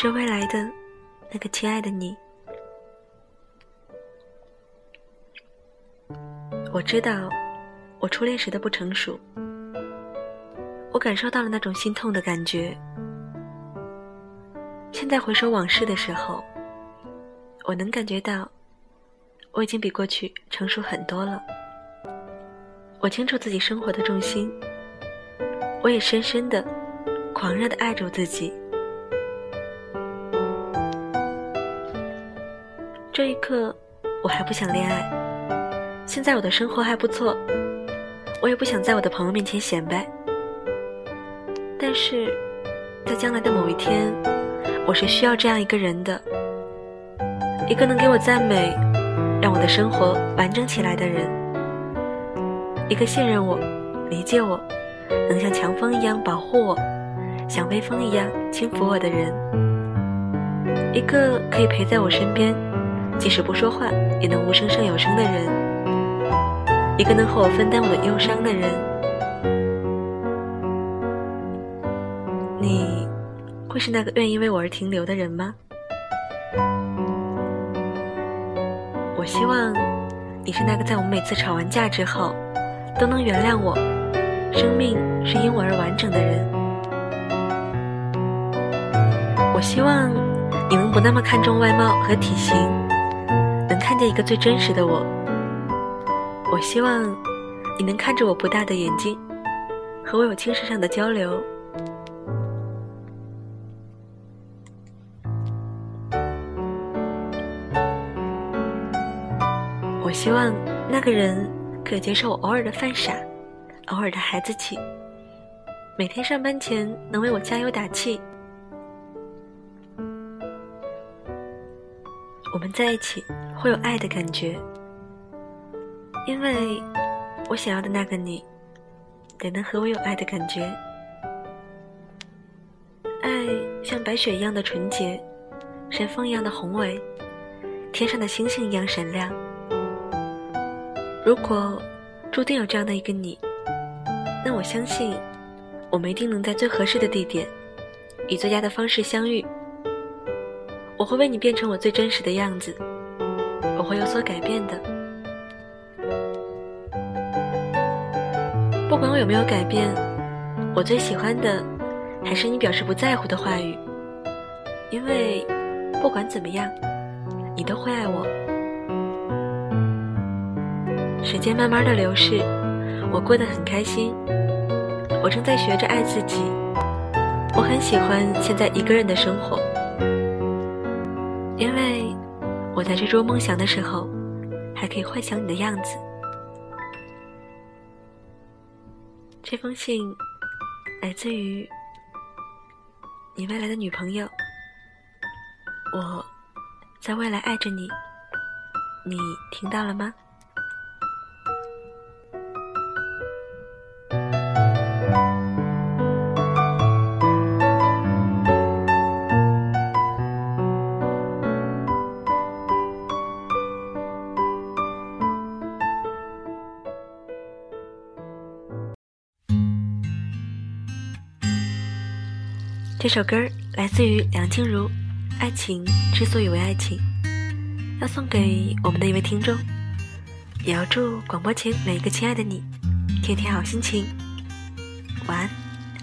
是未来的那个亲爱的你。我知道，我初恋时的不成熟，我感受到了那种心痛的感觉。现在回首往事的时候，我能感觉到，我已经比过去成熟很多了。我清楚自己生活的重心，我也深深的、狂热的爱着自己。这一刻，我还不想恋爱。现在我的生活还不错，我也不想在我的朋友面前显摆。但是，在将来的某一天，我是需要这样一个人的，一个能给我赞美，让我的生活完整起来的人。一个信任我、理解我、能像强风一样保护我、像微风一样轻抚我的人，一个可以陪在我身边，即使不说话也能无声胜有声的人，一个能和我分担我的忧伤的人。你会是那个愿意为我而停留的人吗？我希望你是那个在我们每次吵完架之后。都能原谅我，生命是因我而完整的人。我希望你能不那么看重外貌和体型，看见一个最真实的我。我希望你能看着我不大的眼睛，和我有精神上的交流。我希望那个人。可以接受我偶尔的犯傻，偶尔的孩子气。每天上班前能为我加油打气。我们在一起会有爱的感觉，因为我想要的那个你，得能和我有爱的感觉。爱像白雪一样的纯洁，山峰一样的宏伟，天上的星星一样闪亮。如果注定有这样的一个你，那我相信，我们一定能在最合适的地点，以最佳的方式相遇。我会为你变成我最真实的样子，我会有所改变的。不管我有没有改变，我最喜欢的还是你表示不在乎的话语，因为不管怎么样，你都会爱我。时间慢慢的流逝，我过得很开心。我正在学着爱自己，我很喜欢现在一个人的生活，因为我在追逐梦想的时候，还可以幻想你的样子。这封信来自于你未来的女朋友，我在未来爱着你，你听到了吗？这首歌来自于梁静茹，《爱情之所以为爱情》，要送给我们的一位听众，也要祝广播前每一个亲爱的你，天天好心情，晚安，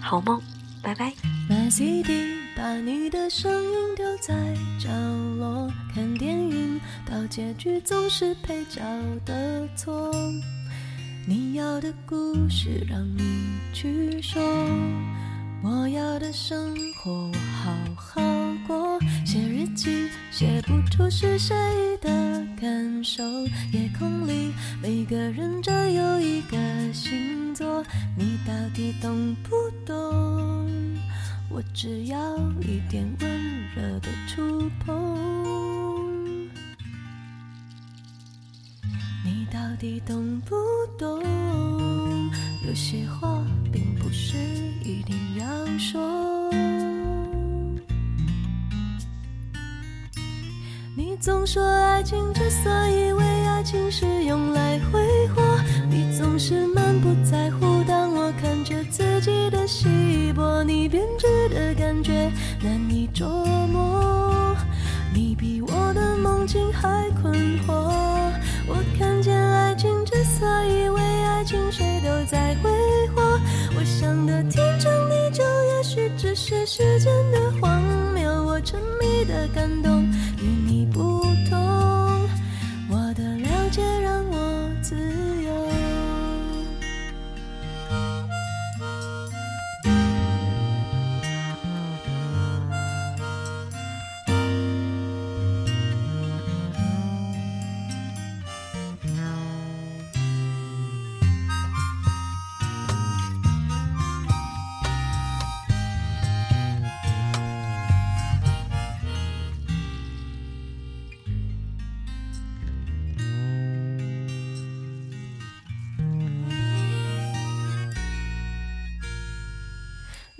好梦，拜拜。买 CD，把你的声音丢在角落，看电影到结局总是配角的错，你要的故事让你去说。我要的生活，我好好过。写日记，写不出是谁的感受。夜空里，每个人只有一个星座。你到底懂不懂？我只要一点温热的触碰。你到底懂不懂？有些话并不是一定要说。你总说爱情之所以为爱情是用来挥霍，你总是满不在乎。当我看着自己的稀薄，你编织的感觉难以捉摸。你比我的梦境还困惑。我看见爱情之所以为。爱情谁都在挥霍，我想的天长地久，也许只是时间的荒谬，我沉迷的感动。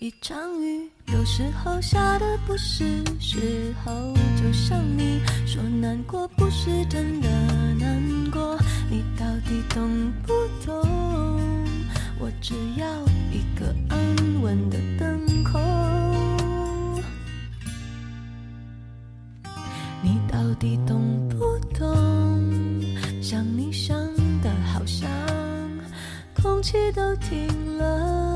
一场雨，有时候下的不是时候，就像你说难过不是真的难过，你到底懂不懂？我只要一个安稳的等候。你到底懂不懂？想你想的好像空气都停了。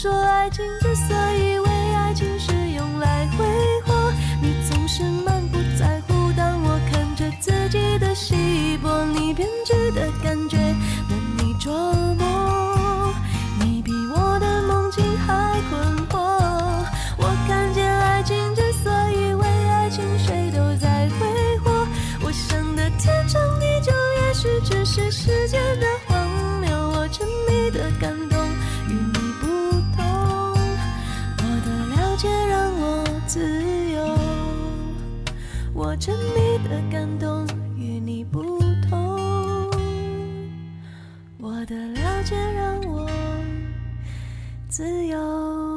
说爱情之所沉迷的感动与你不同，我的了解让我自由。